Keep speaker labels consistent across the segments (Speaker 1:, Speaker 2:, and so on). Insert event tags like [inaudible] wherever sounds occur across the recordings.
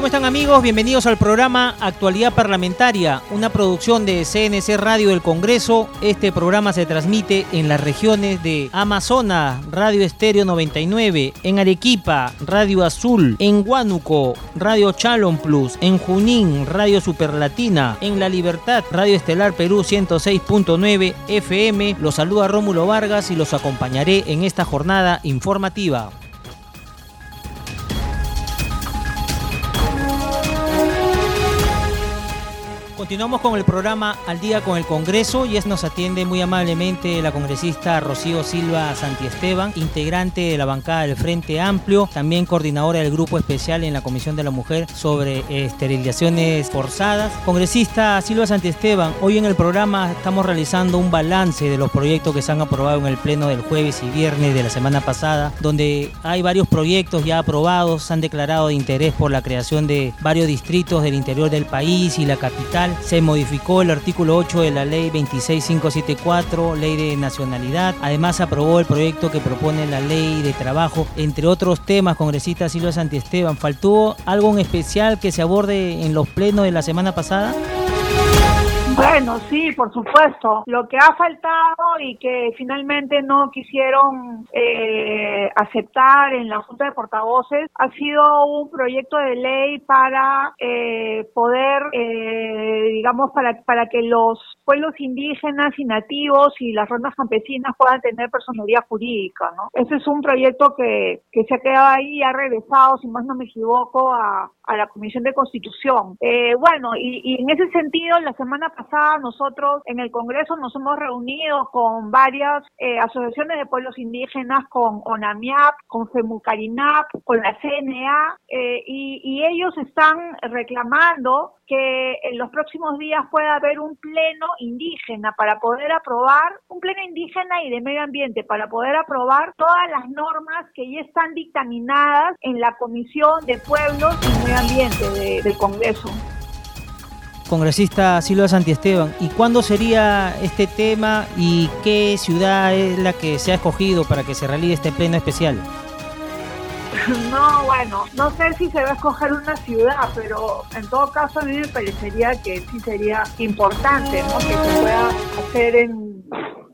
Speaker 1: ¿Cómo están amigos? Bienvenidos al programa Actualidad Parlamentaria, una producción de CNC Radio del Congreso. Este programa se transmite en las regiones de Amazonas, Radio Estéreo 99, en Arequipa, Radio Azul, en Huánuco, Radio Chalon Plus, en Junín, Radio Superlatina, en La Libertad, Radio Estelar Perú 106.9 FM. Los saluda Rómulo Vargas y los acompañaré en esta jornada informativa. Continuamos con el programa Al día con el Congreso y es nos atiende muy amablemente la congresista Rocío Silva Santiesteban, integrante de la bancada del Frente Amplio, también coordinadora del grupo especial en la Comisión de la Mujer sobre esterilizaciones forzadas. Congresista Silva Santiesteban, hoy en el programa estamos realizando un balance de los proyectos que se han aprobado en el pleno del jueves y viernes de la semana pasada, donde hay varios proyectos ya aprobados, se han declarado de interés por la creación de varios distritos del interior del país y la capital se modificó el artículo 8 de la ley 26574, ley de nacionalidad. Además aprobó el proyecto que propone la ley de trabajo, entre otros temas, congresista Silvia Santiesteban. ¿Faltó algo en especial que se aborde en los plenos de la semana pasada?
Speaker 2: Bueno, sí, por supuesto. Lo que ha faltado y que finalmente no quisieron eh, aceptar en la Junta de Portavoces ha sido un proyecto de ley para eh, poder, eh, digamos, para, para que los pueblos indígenas y nativos y las rondas campesinas puedan tener personalidad jurídica, ¿no? Ese es un proyecto que, que se ha quedado ahí y ha regresado, si más no me equivoco, a, a la Comisión de Constitución. bueno, y, y en ese sentido, la semana pasada nosotros en el Congreso nos hemos reunido con varias eh, asociaciones de pueblos indígenas, con ONAMIAP, con FEMUCARINAP, con la CNA, eh, y, y ellos están reclamando que en los próximos días pueda haber un pleno indígena para poder aprobar, un pleno indígena y de medio ambiente, para poder aprobar todas las normas que ya están dictaminadas en la Comisión de Pueblos y Medio Ambiente del Congreso
Speaker 1: congresista Silva Santiesteban. ¿Y cuándo sería este tema y qué ciudad es la que se ha escogido para que se realice este pleno especial? [laughs]
Speaker 2: No, bueno, no sé si se va a escoger una ciudad, pero en todo caso a mí me parecería que sí sería importante, ¿no? Que se pueda hacer en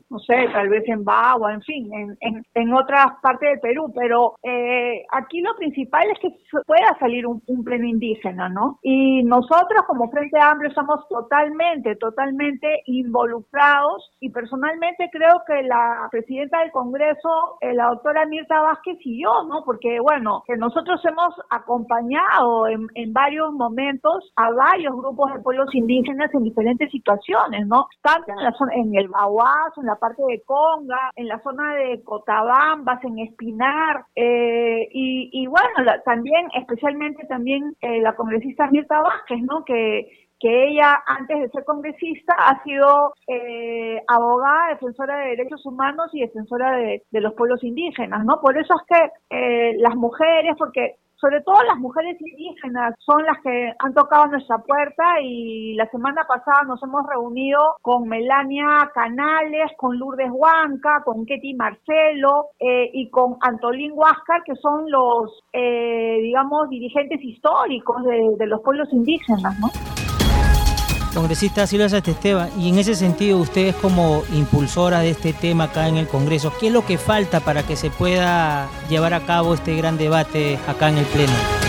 Speaker 2: no sé, tal vez en Bagua, en fin, en, en, en otras partes del Perú, pero eh, aquí lo principal es que pueda salir un, pleno indígena, ¿no? Y nosotros como Frente Amplio estamos totalmente, totalmente involucrados y personalmente creo que la presidenta del Congreso, eh, la doctora Mirta Vázquez y yo, ¿no? Porque bueno, que nosotros hemos acompañado en, en varios momentos a varios grupos de pueblos indígenas en diferentes situaciones, ¿no? Tanto en, la zona, en el Baguazo, en la parte de Conga, en la zona de Cotabambas, en Espinar, eh, y, bueno, también, especialmente también eh, la congresista Mirta Vázquez, ¿no? Que, que ella, antes de ser congresista, ha sido eh, abogada, defensora de derechos humanos y defensora de, de, los pueblos indígenas, ¿no? Por eso es que las mujeres, porque sobre todo las mujeres indígenas son las que han tocado nuestra puerta y la semana pasada nos hemos reunido con Melania Canales, con Lourdes Huanca, con Ketty Marcelo eh, y con Antolín Huáscar, que son los, eh, digamos, dirigentes históricos de, de los pueblos indígenas, ¿no?
Speaker 1: Congresista Silvia Esteban, y en ese sentido, ustedes como impulsora de este tema acá en el Congreso, ¿qué es lo que falta para que se pueda llevar a cabo este gran debate acá en el Pleno?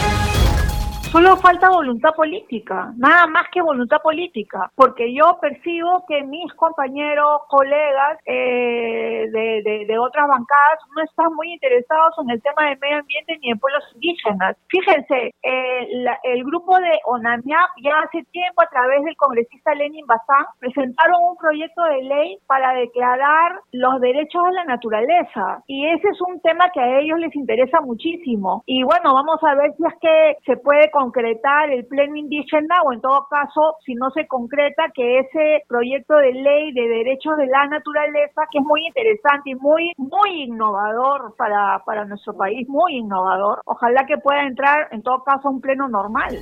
Speaker 2: Solo falta voluntad política, nada más que voluntad política, porque yo percibo que mis compañeros, colegas eh, de, de, otras bancadas no están muy interesados en el tema del medio ambiente ni en pueblos indígenas. Fíjense, eh, el grupo de ONAMIAP ya hace tiempo a través del congresista Lenin Bazán presentaron un proyecto de ley para declarar los derechos de la naturaleza y ese es un tema que a ellos les interesa muchísimo y bueno, vamos a ver si es que se puede concretar el pleno indígena o en todo caso si no se concreta que ese proyecto de ley de derechos de la naturaleza que es muy interesante y muy muy innovador para, para nuestro país, muy innovador, ojalá que pueda entrar en todo caso a un pleno normal.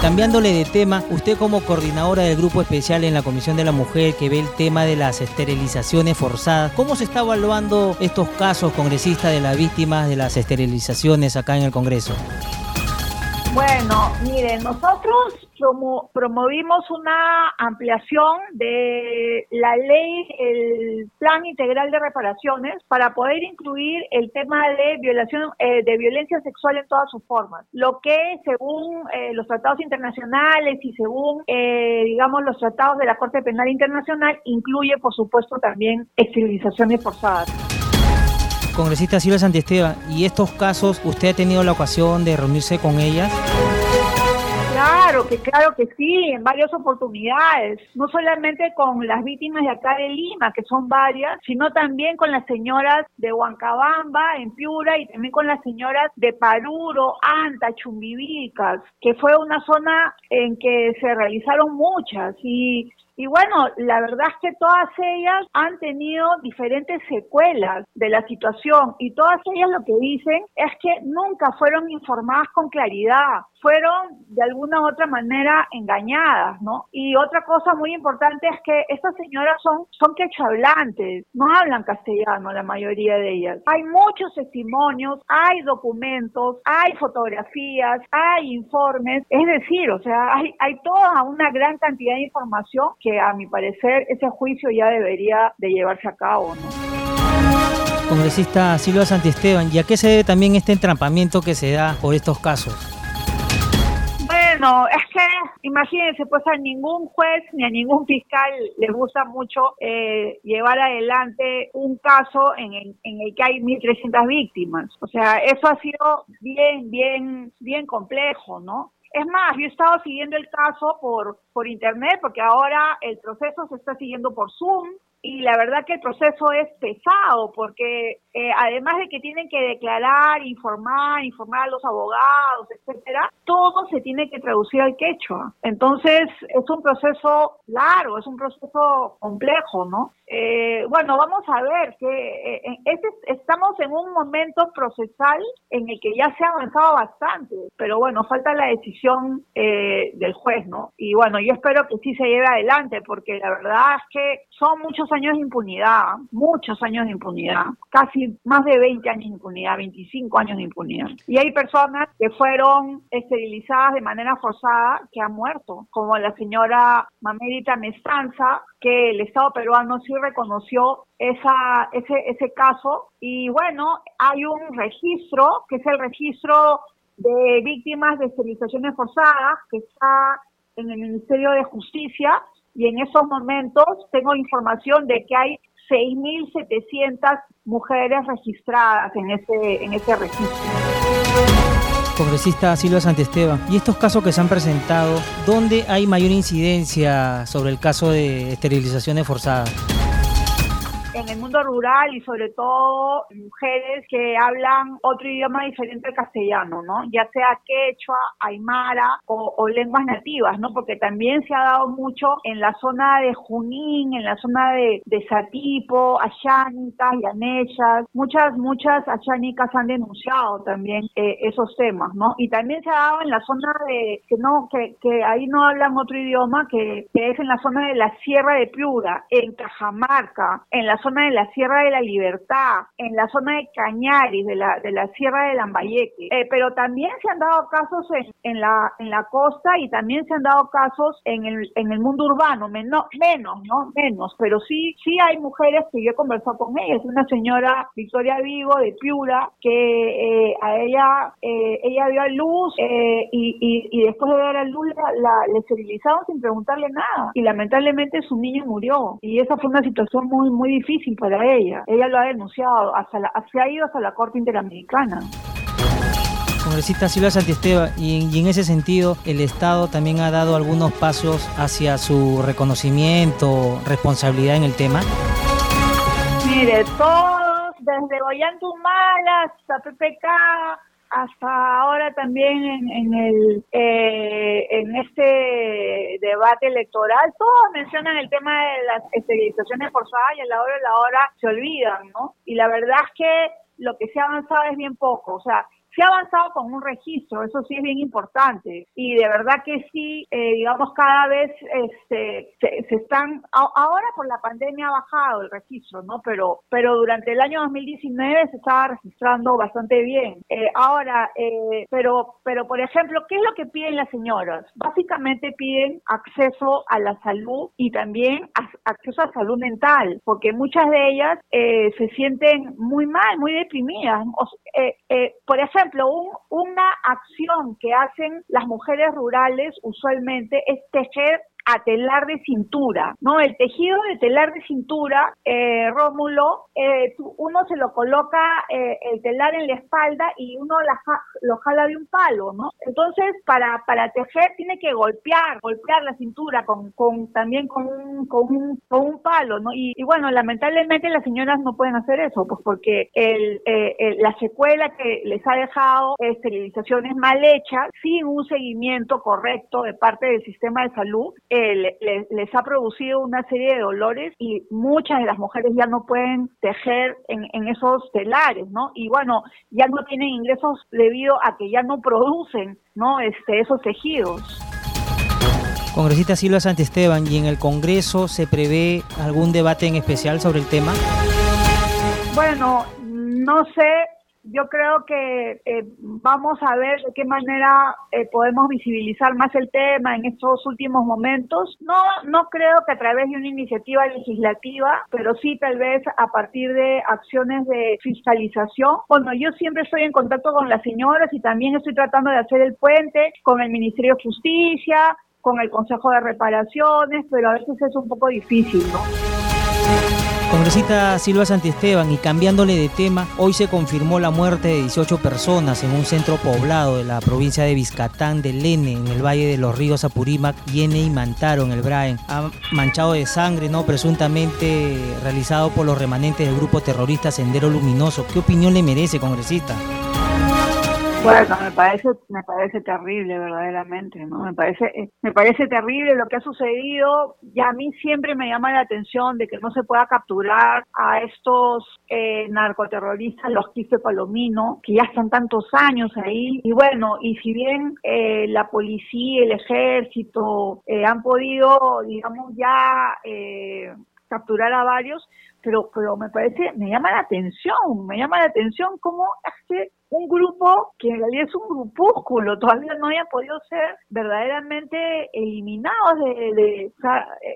Speaker 1: Cambiándole de tema, usted como coordinadora del grupo especial en la Comisión de la Mujer que ve el tema de las esterilizaciones forzadas, ¿cómo se está evaluando estos casos congresistas de las víctimas de las esterilizaciones acá en el Congreso?
Speaker 2: Bueno, miren, nosotros promovimos una ampliación de la ley, el plan integral de reparaciones, para poder incluir el tema de violación, eh, de violencia sexual en todas sus formas. Lo que, según eh, los tratados internacionales y según, eh, digamos, los tratados de la Corte Penal Internacional, incluye, por supuesto, también esterilizaciones forzadas.
Speaker 1: Congresista Silvia Santiesteban, ¿y estos casos usted ha tenido la ocasión de reunirse con ellas?
Speaker 2: Claro que claro que sí, en varias oportunidades, no solamente con las víctimas de acá de Lima, que son varias, sino también con las señoras de Huancabamba, en Piura, y también con las señoras de Paruro, Anta, Chumbivicas, que fue una zona en que se realizaron muchas y y bueno, la verdad es que todas ellas han tenido diferentes secuelas de la situación y todas ellas lo que dicen es que nunca fueron informadas con claridad, fueron de alguna u otra manera engañadas, ¿no? Y otra cosa muy importante es que estas señoras son, son quechohablantes, no hablan castellano la mayoría de ellas. Hay muchos testimonios, hay documentos, hay fotografías, hay informes, es decir, o sea, hay, hay toda una gran cantidad de información que a mi parecer ese juicio ya debería de llevarse a cabo. ¿no?
Speaker 1: Congresista Silvia Santiesteban, ¿y a qué se debe también este entrampamiento que se da por estos casos?
Speaker 2: Bueno, es que imagínense, pues a ningún juez ni a ningún fiscal les gusta mucho eh, llevar adelante un caso en el, en el que hay 1.300 víctimas. O sea, eso ha sido bien, bien, bien complejo, ¿no? Es más, yo he estado siguiendo el caso por, por internet porque ahora el proceso se está siguiendo por Zoom y la verdad que el proceso es pesado porque eh, además de que tienen que declarar, informar, informar a los abogados, etcétera, todo se tiene que traducir al quechua. Entonces es un proceso largo, es un proceso complejo, ¿no? Eh, bueno, vamos a ver que eh, estamos en un momento procesal en el que ya se ha avanzado bastante, pero bueno, falta la decisión del juez, ¿no? Y bueno, yo espero que sí se lleve adelante porque la verdad es que son muchos años de impunidad, muchos años de impunidad, casi más de 20 años de impunidad, 25 años de impunidad. Y hay personas que fueron esterilizadas de manera forzada que han muerto, como la señora Mamérita Mestanza, que el Estado peruano sí reconoció esa, ese, ese caso. Y bueno, hay un registro, que es el registro de víctimas de esterilizaciones forzadas, que está en el Ministerio de Justicia, y en esos momentos tengo información de que hay 6.700 mujeres registradas en ese, en ese registro.
Speaker 1: Congresista Silvia Santesteban, ¿y estos casos que se han presentado, dónde hay mayor incidencia sobre el caso de esterilizaciones forzadas?
Speaker 2: En el mundo rural y sobre todo mujeres que hablan otro idioma diferente al castellano, ¿no? Ya sea quechua, aymara o, lenguas nativas, ¿no? Porque también se ha dado mucho en la zona de Junín, en la zona de, de Satipo, Ayánicas, Yanechas, muchas, muchas Ayánicas han denunciado también eh, esos temas, ¿no? Y también se ha dado en la zona de, que no, que, que ahí no hablan otro idioma, que, que es en la zona de la Sierra de Piura, en Cajamarca, en la zona de la Sierra de la Libertad, en la zona de Cañaris, de la, de la Sierra de Lambayeque. Eh, pero también se han dado casos en, en, la, en la costa y también se han dado casos en el, en el mundo urbano, menos, menos, ¿no? Menos, pero sí, sí hay mujeres que yo he conversado con ellas. Una señora, Victoria Vigo, de Piura, que eh, a ella, eh, ella dio a luz y, y, y, después de dar a luz la, la, esterilizaron sin preguntarle nada. Y lamentablemente su niño murió. Y esa fue una situación muy, muy difícil difícil para ella. Ella lo ha denunciado, hasta la, se ha ido hasta la Corte Interamericana.
Speaker 1: Congresista Silvia Santiesteva, y, y en ese sentido el Estado también ha dado algunos pasos hacia su reconocimiento, responsabilidad en el tema.
Speaker 2: Mire, todos, desde Humala hasta PPK, hasta ahora también en, en el eh, en este debate electoral, todos mencionan el tema de las esterilizaciones forzadas y a la hora de la hora se olvidan, ¿no? Y la verdad es que lo que se ha avanzado es bien poco, o sea, se ha avanzado con un registro, eso sí es bien importante. Y de verdad que sí, eh, digamos, cada vez este, se, están, ahora por la pandemia ha bajado el registro, ¿no? Pero, pero durante el año 2019 se estaba registrando bastante bien. Eh, ahora, eh, pero, pero por ejemplo, ¿qué es lo que piden las señoras? Básicamente piden acceso a la salud y también acceso a salud mental, porque muchas de ellas se sienten muy mal, muy deprimidas. por ejemplo, ejemplo, una acción que hacen las mujeres rurales usualmente es tejer a telar de cintura, ¿no? El tejido de telar de cintura, eh, Rómulo, eh, uno se lo coloca eh, el telar en la espalda y uno la lo jala de un palo, ¿no? Entonces, para, para tejer tiene que golpear, golpear la cintura con, con también con un, con un, con un palo, ¿no? Y, bueno, lamentablemente las señoras no pueden hacer eso, pues porque el, eh, la secuela que les ha dejado esterilizaciones mal hechas, sin un seguimiento correcto de parte del sistema de salud, les ha producido una serie de dolores y muchas de las mujeres ya no pueden tejer en, esos telares, ¿no? Y bueno, ya no tienen ingresos debido a que ya no producen, ¿no? Este, esos tejidos.
Speaker 1: Congresista Silva Santisteban, ¿y en el Congreso se prevé algún debate en especial sobre el tema?
Speaker 2: Bueno, no sé, yo creo que eh, vamos a ver de qué manera eh, podemos visibilizar más el tema en estos últimos momentos. No, no creo que a través de una iniciativa legislativa, pero sí tal vez a partir de acciones de fiscalización. Bueno, yo siempre estoy en contacto con las señoras y también estoy tratando de hacer el puente con el Ministerio de Justicia, con el Consejo de Reparaciones, pero a veces es un poco difícil, ¿no?
Speaker 1: Congresista Silva Santiesteban, y cambiándole de tema, hoy se confirmó la muerte de 18 personas en un centro poblado de la provincia de Vizcatán de Lene, en el Valle de los Ríos Apurímac, Yene y Mantaro, en el Braen. Ha manchado de sangre, ¿no? Presuntamente realizado por los remanentes del grupo terrorista Sendero Luminoso. ¿Qué opinión le merece, congresista?
Speaker 2: Bueno, me parece, me parece terrible verdaderamente, ¿no? Me parece, eh, me parece terrible lo que ha sucedido. Y a mí siempre me llama la atención de que no se pueda capturar a estos eh, narcoterroristas, los Quispe Palomino, que ya están tantos años ahí. Y bueno, y si bien eh, la policía, el ejército han podido, digamos, ya capturar a varios, pero, pero me parece, me llama la atención, me llama la atención cómo es que un grupo que en realidad es un grupúsculo, todavía no haya podido ser verdaderamente eliminados de,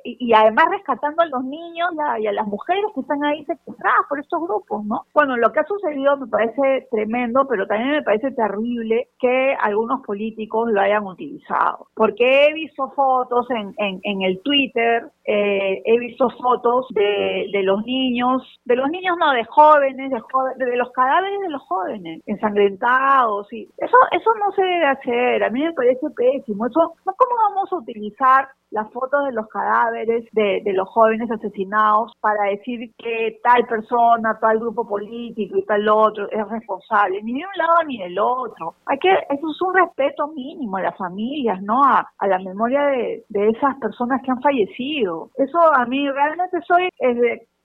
Speaker 2: y, además rescatando a los niños y a, las mujeres que están ahí secuestradas por estos grupos, ¿no? Bueno, lo que ha sucedido me parece tremendo, pero también me parece terrible que algunos políticos lo hayan utilizado, porque he visto fotos en, en, el Twitter, eh, he visto fotos de, de los niños, de los niños no, de jóvenes, de, de los cadáveres de los jóvenes, ensangrentados y eso eso no se debe hacer a mí me parece pésimo eso cómo vamos a utilizar las fotos de los cadáveres de, de, los jóvenes asesinados para decir que tal persona, tal grupo político y tal otro es responsable, ni de un lado ni del otro. Hay que, eso es un respeto mínimo a las familias, ¿no? A, la memoria de, de, esas personas que han fallecido. Eso a mí realmente soy,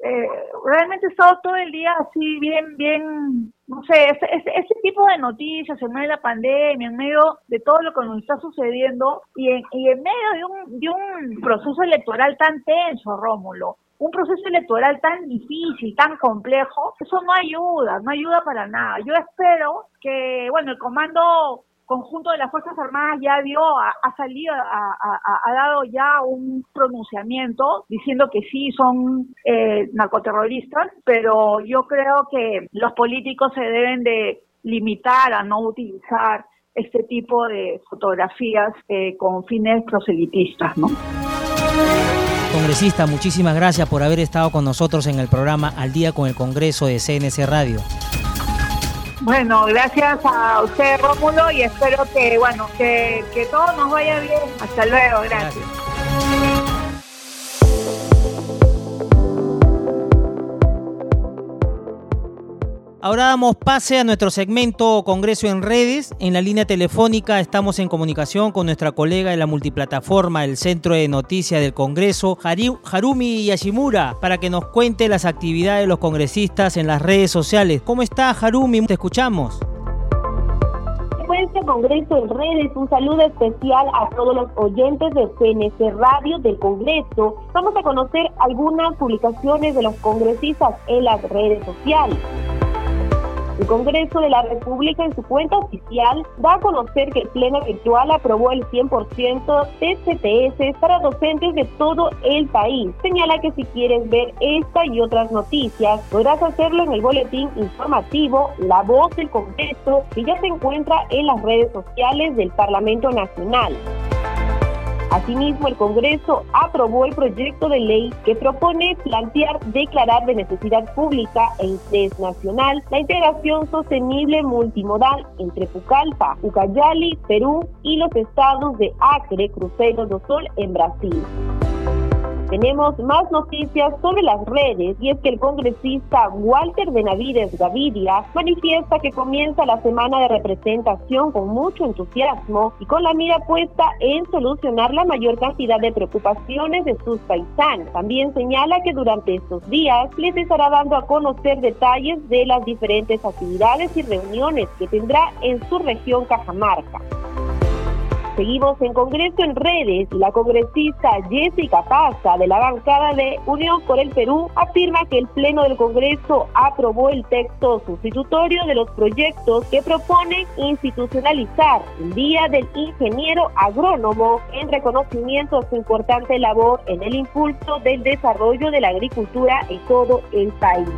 Speaker 2: eh, realmente he estado todo el día así bien, bien, no sé, ese, ese, tipo de noticias en medio de la pandemia, en medio de todo lo que nos está sucediendo y en, y en medio de un, de un proceso electoral tan tenso, Rómulo, un proceso electoral tan difícil, tan complejo, eso no ayuda, no ayuda para nada. Yo espero que, bueno, el comando conjunto de las Fuerzas Armadas ya dio, ha, salido, ha, dado ya un pronunciamiento diciendo que sí son eh, narcoterroristas, pero yo creo que los políticos se deben de limitar a no utilizar este tipo de fotografías eh, con fines proselitistas, ¿no?
Speaker 1: Congresista, muchísimas gracias por haber estado con nosotros en el programa Al Día con el Congreso de CNC Radio.
Speaker 2: Bueno, gracias a usted, Rómulo, y espero que, bueno, que, que todo nos vaya bien. Hasta luego, gracias.
Speaker 1: Ahora damos pase a nuestro segmento Congreso en redes. En la línea telefónica estamos en comunicación con nuestra colega de la multiplataforma, el Centro de Noticias del Congreso, Harumi Yashimura, para que nos cuente las actividades de los congresistas en las redes sociales. ¿Cómo está Harumi? Te escuchamos
Speaker 3: este Congreso en redes, un saludo especial a todos los oyentes de CNC Radio del Congreso. Vamos a conocer algunas publicaciones de los congresistas en las redes sociales. El Congreso de la República en su cuenta oficial da a conocer que el Pleno Virtual aprobó el 100% de CTS para docentes de todo el país. Señala que si quieres ver esta y otras noticias, podrás hacerlo en el boletín informativo La Voz del Congreso, que ya se encuentra en las redes sociales del Parlamento Nacional. Asimismo, el Congreso aprobó el proyecto de ley que propone plantear declarar de necesidad pública e interés nacional la integración sostenible multimodal entre Pucallpa, Ucayali, Perú y los estados de Acre, Cruzeiro do Sol en Brasil. Tenemos más noticias sobre las redes y es que el congresista Walter Benavides Gaviria manifiesta que comienza la semana de representación con mucho entusiasmo y con la mira puesta en solucionar la mayor cantidad de preocupaciones de sus paisanos. También señala que durante estos días les estará dando a conocer detalles de las diferentes actividades y reuniones que tendrá en su región Cajamarca. Seguimos en Congreso en redes la congresista Jessica Paza de la bancada de Unión por el Perú afirma que el Pleno del Congreso aprobó el texto sustitutorio de los proyectos que proponen institucionalizar el Día del Ingeniero Agrónomo en reconocimiento a su importante labor en el impulso del desarrollo de la agricultura en todo el país.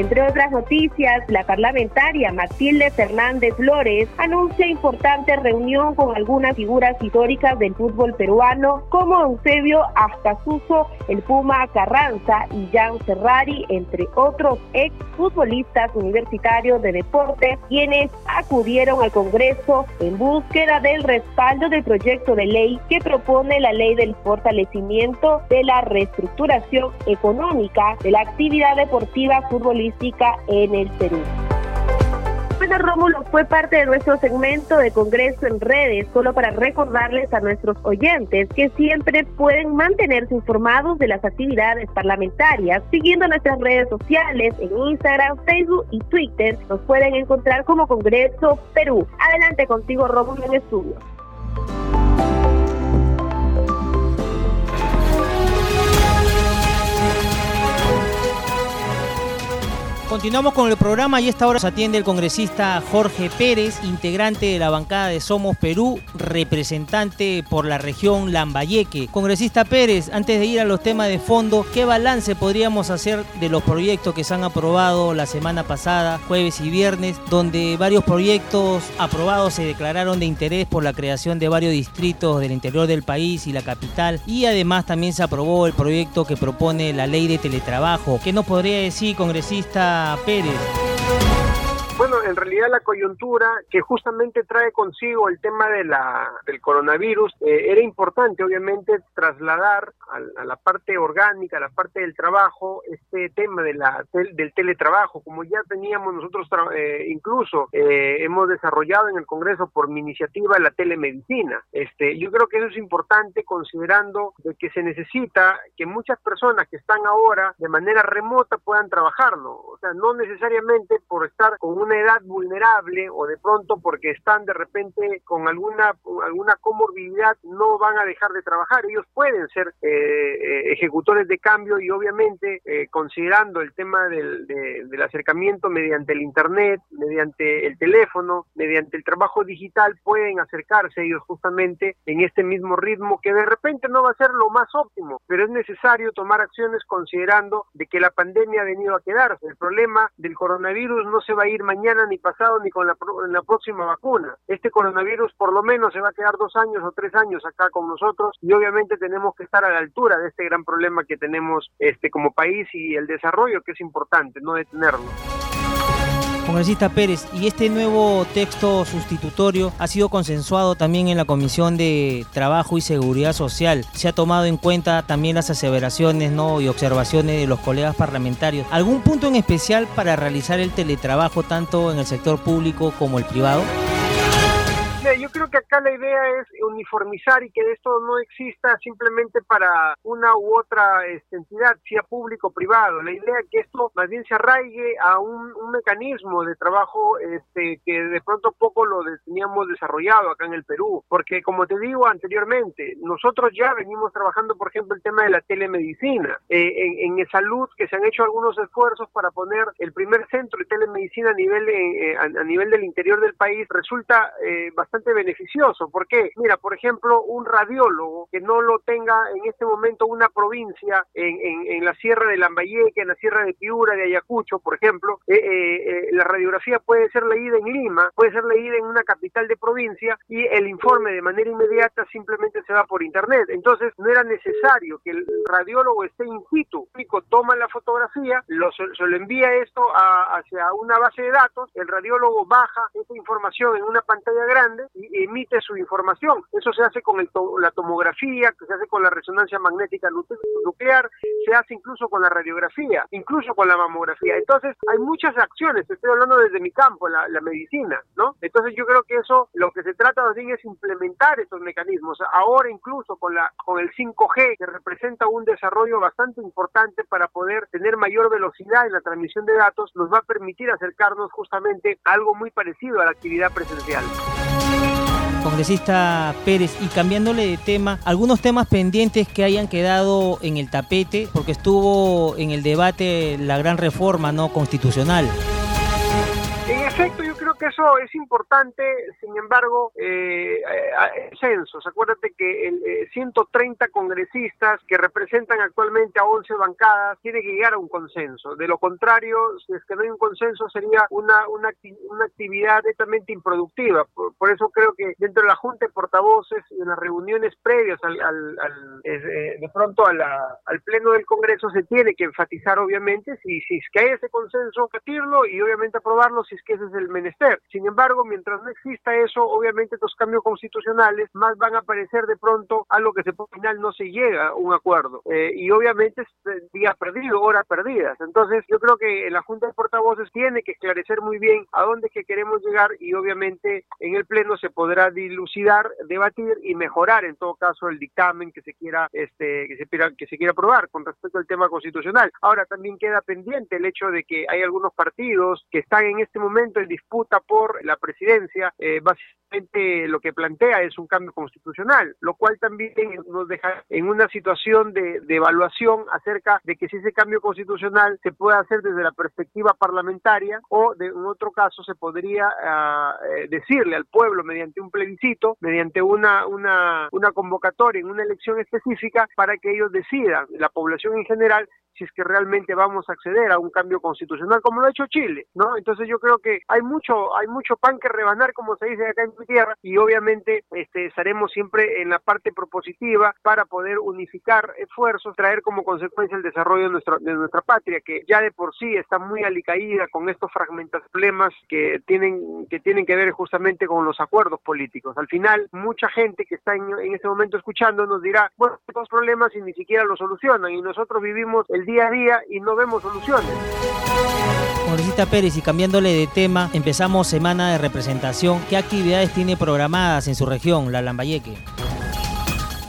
Speaker 3: Entre otras noticias, la parlamentaria Matilde Fernández Flores anuncia importante reunión con algunas figuras históricas del fútbol peruano como Eusebio Astasuso, el Puma Carranza y Jan Ferrari, entre otros ex futbolistas universitarios de deporte, quienes acudieron al Congreso en búsqueda del respaldo del proyecto de ley que propone la ley del fortalecimiento de la reestructuración económica de la actividad deportiva futbolística en el Perú. Bueno, Rómulo, fue parte de nuestro segmento de Congreso en redes, solo para recordarles a nuestros oyentes que siempre pueden mantenerse informados de las actividades parlamentarias siguiendo nuestras redes sociales en Instagram, Facebook y Twitter. Nos pueden encontrar como Congreso Perú. Adelante contigo, Rómulo, en estudio.
Speaker 1: Continuamos con el programa y esta hora se atiende el congresista Jorge Pérez, integrante de la bancada de Somos Perú, representante por la región Lambayeque. Congresista Pérez, antes de ir a los temas de fondo, ¿qué balance podríamos hacer de los proyectos que se han aprobado la semana pasada, jueves y viernes, donde varios proyectos aprobados se declararon de interés por la creación de varios distritos del interior del país y la capital? Y además también se aprobó el proyecto que propone la ley de teletrabajo. ¿Qué nos podría decir, congresista? Pérez.
Speaker 4: En realidad la coyuntura que justamente trae consigo el tema de la, del coronavirus, eh, era importante obviamente trasladar a, la parte orgánica, a la parte del trabajo, este tema de la, del, teletrabajo, como ya teníamos nosotros eh, incluso eh, hemos desarrollado en el Congreso por mi iniciativa la telemedicina. Este, yo creo que eso es importante considerando de que se necesita que muchas personas que están ahora de manera remota puedan trabajarlo, o sea, no necesariamente por estar con un edad vulnerable o de pronto porque están de repente con alguna alguna comorbilidad no van a dejar de trabajar. Ellos pueden ser eh, eh, ejecutores de cambio y obviamente eh, considerando el tema del, del acercamiento mediante el internet mediante el teléfono mediante el trabajo digital pueden acercarse ellos justamente en este mismo ritmo que de repente no va a ser lo más óptimo pero es necesario tomar acciones considerando de que la pandemia ha venido a quedarse. El problema del coronavirus no se va a ir mañana ni pasado ni con la, la próxima vacuna. Este coronavirus por lo menos se va a quedar dos años o tres años acá con nosotros y obviamente tenemos que estar a la altura de este gran problema que tenemos este como país y el desarrollo que es importante, no detenerlo.
Speaker 1: Congresista Pérez, y este nuevo texto sustitutorio ha sido consensuado también en la Comisión de Trabajo y Seguridad Social. Se ha tomado en cuenta también las aseveraciones y observaciones de los colegas parlamentarios. ¿Algún punto en especial para realizar el teletrabajo tanto en el sector público como el privado?
Speaker 4: Que acá la idea es uniformizar y que esto no exista simplemente para una u otra este, entidad, sea público o privado. La idea es que esto más bien se arraigue a un, mecanismo de trabajo este, que de pronto poco lo teníamos desarrollado acá en el Perú, porque como te digo anteriormente, nosotros ya venimos trabajando, por ejemplo, el tema de la telemedicina. Eh, en, en, salud, que se han hecho algunos esfuerzos para poner el primer centro de telemedicina a nivel, eh, a, nivel del interior del país, resulta eh, bastante beneficioso. ¿Por qué? Mira, por ejemplo, un radiólogo que no lo tenga en este momento una provincia en, en, la Sierra de Lambayeque, en la Sierra de Piura, de Ayacucho, por ejemplo, eh, eh, eh, la radiografía puede ser leída en Lima, puede ser leída en una capital de provincia y el informe de manera inmediata simplemente se va por internet. Entonces, no era necesario que el radiólogo esté in situ, toma la fotografía, lo, se, lo envía esto hacia una base de datos, el radiólogo baja esa información en una pantalla grande emite su información. Eso se hace con el la tomografía, se hace con la resonancia magnética nuclear, se hace incluso con la radiografía, incluso con la mamografía. Entonces, hay muchas acciones, estoy hablando desde mi campo, la, la medicina, ¿no? Entonces, yo creo que eso, lo que se trata más bien es implementar estos mecanismos. Ahora, incluso con, la, con el 5G, que representa un desarrollo bastante importante para poder tener mayor velocidad en la transmisión de datos, nos va a permitir acercarnos justamente a algo muy parecido a la actividad presencial
Speaker 1: congresista Pérez, y cambiándole de tema, algunos temas pendientes que hayan quedado en el tapete, porque estuvo en el debate la gran reforma no constitucional.
Speaker 4: En efecto, que eso es importante, sin embargo, eh, censos. Acuérdate que el, 130 eh, congresistas que representan actualmente a 11 bancadas tiene que llegar a un consenso. De lo contrario, si es que no hay un consenso, sería una, una, actividad netamente improductiva. Por, eso creo que dentro de la Junta de Portavoces y en las reuniones previas al, eh, de pronto al Pleno del Congreso se tiene que enfatizar, obviamente, si, si es que hay ese consenso, batirlo y obviamente aprobarlo si que ese es el menester. Sin embargo, mientras no exista eso, obviamente estos cambios constitucionales más van a aparecer de pronto a lo que se, al final no se llega a un acuerdo. Eh, y obviamente es eh, día perdido, horas perdidas. Entonces, yo creo que la Junta de Portavoces tiene que esclarecer muy bien a dónde que queremos llegar y obviamente en el Pleno se podrá dilucidar, debatir y mejorar en todo caso el dictamen que se quiera, este, que se quiera, que se quiera aprobar con respecto al tema constitucional. Ahora también queda pendiente el hecho de que hay algunos partidos que están en este momento en disputa por la presidencia, eh, básicamente lo que plantea es un cambio constitucional, lo cual también nos deja en una situación de, evaluación acerca de que si ese cambio constitucional se puede hacer desde la perspectiva parlamentaria o en otro caso se podría ah, eh, decirle al pueblo mediante un plebiscito, mediante una, una convocatoria en una elección específica para que ellos decidan, la población en general, si es que realmente vamos a acceder a un cambio constitucional como lo ha hecho Chile, ¿no? Entonces yo creo que hay mucho hay mucho pan que rebanar como se dice acá en mi tierra y obviamente este estaremos siempre en la parte propositiva para poder unificar esfuerzos, traer como consecuencia el desarrollo de nuestra de nuestra patria que ya de por sí está muy alicaída con estos fragmentos problemas que tienen que tienen que ver justamente con los acuerdos políticos. Al final mucha gente que está en, en este momento escuchando nos dirá, bueno, estos problemas y ni siquiera los solucionan y nosotros vivimos el día a día y no vemos soluciones.
Speaker 1: Congresista Pérez, y cambiándole de tema, empezamos semana de representación. ¿Qué actividades tiene programadas en su región, la Lambayeque?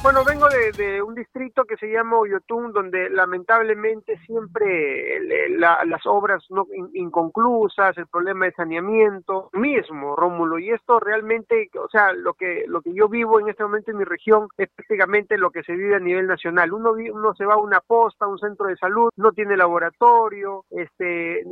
Speaker 4: Bueno, vengo de, un distrito que se llama Oyotún, donde lamentablemente siempre las obras no inconclusas, el problema de saneamiento mismo, Rómulo, y esto realmente, o sea, lo que lo que yo vivo en este momento en mi región es prácticamente lo que se vive a nivel nacional. Uno uno se va a una posta, a un centro de salud, no tiene laboratorio, este,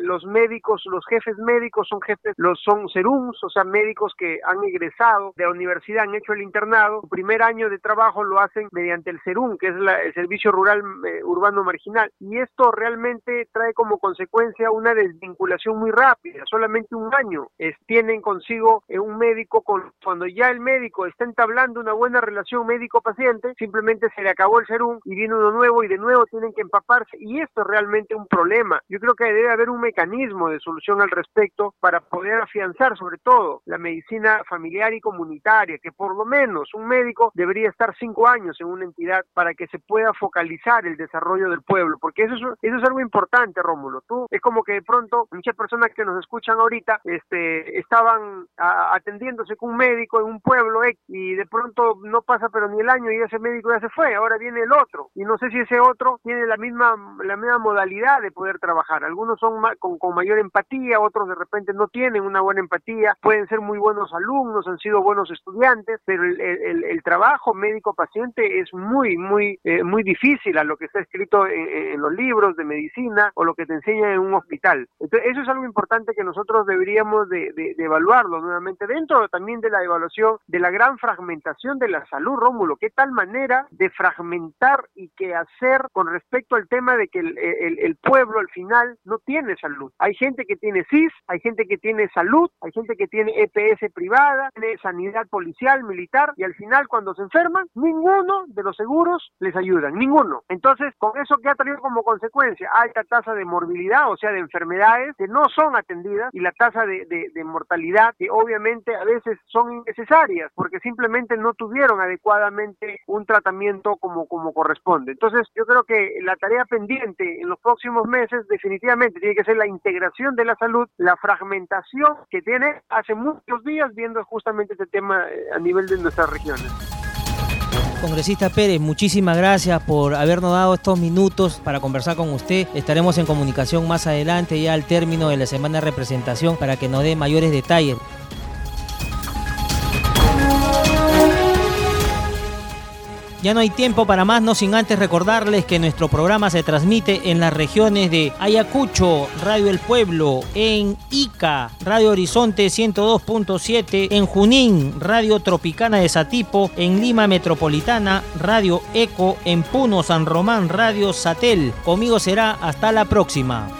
Speaker 4: los médicos, los jefes médicos son jefes, los son serums, o sea, médicos que han egresado de la universidad, han hecho el internado, primer año de trabajo lo hacen mediante el CERUM, que es el Servicio Rural eh, Urbano Marginal. Y esto realmente trae como consecuencia una desvinculación muy rápida, solamente un año es, tienen consigo eh, un médico, con, cuando ya el médico está entablando una buena relación médico-paciente, simplemente se le acabó el serum y viene uno nuevo y de nuevo tienen que empaparse y esto es realmente un problema. Yo creo que debe haber un mecanismo de solución al respecto para poder afianzar sobre todo la medicina familiar y comunitaria, que por lo menos un médico debería estar cinco años en una entidad para que se pueda focalizar el desarrollo del pueblo, porque eso es, eso es algo importante, Rómulo. Tú es como que de pronto muchas personas que nos escuchan ahorita este, estaban atendiéndose con un médico en un pueblo X y de pronto no pasa pero ni el año y ese médico ya se fue, ahora viene el otro y no sé si ese otro tiene la misma la misma modalidad de poder trabajar. Algunos son con, con mayor empatía, otros de repente no tienen una buena empatía, pueden ser muy buenos alumnos, han sido buenos estudiantes, pero el, el, el trabajo médico-paciente es muy, muy, eh, muy difícil a lo que está escrito en, en, los libros de medicina o lo que te enseñan en un hospital. Entonces, eso es algo importante que nosotros deberíamos de, de, de evaluarlo nuevamente dentro también de la evaluación de la gran fragmentación de la salud, Rómulo. ¿Qué tal manera de fragmentar y qué hacer con respecto al tema de que el, el, el pueblo al final no tiene salud? Hay gente que tiene CIS, hay gente que tiene salud, hay gente que tiene EPS privada, tiene sanidad policial, militar, y al final cuando se ninguno de los seguros les ayudan, ninguno. Entonces, con eso que ha traído como consecuencia alta tasa de morbilidad, o sea, de enfermedades que no son atendidas, y la tasa de, de, de mortalidad, que obviamente a veces son innecesarias, porque simplemente no tuvieron adecuadamente un tratamiento como, como corresponde. Entonces, yo creo que la tarea pendiente en los próximos meses definitivamente tiene que ser la integración de la salud, la fragmentación que tiene hace muchos días viendo justamente este tema eh, a nivel de nuestras regiones.
Speaker 1: Congresista Pérez, muchísimas gracias por habernos dado estos minutos para conversar con usted. Estaremos en comunicación más adelante, ya al término de la semana de representación, para que nos dé mayores detalles. Ya no hay tiempo para más, no sin antes recordarles que nuestro programa se transmite en las regiones de Ayacucho, Radio El Pueblo, en Ica, Radio Horizonte 102.7, en Junín, Radio Tropicana de Satipo, en Lima Metropolitana, Radio Eco, en Puno, San Román, Radio Satel. Conmigo será hasta la próxima.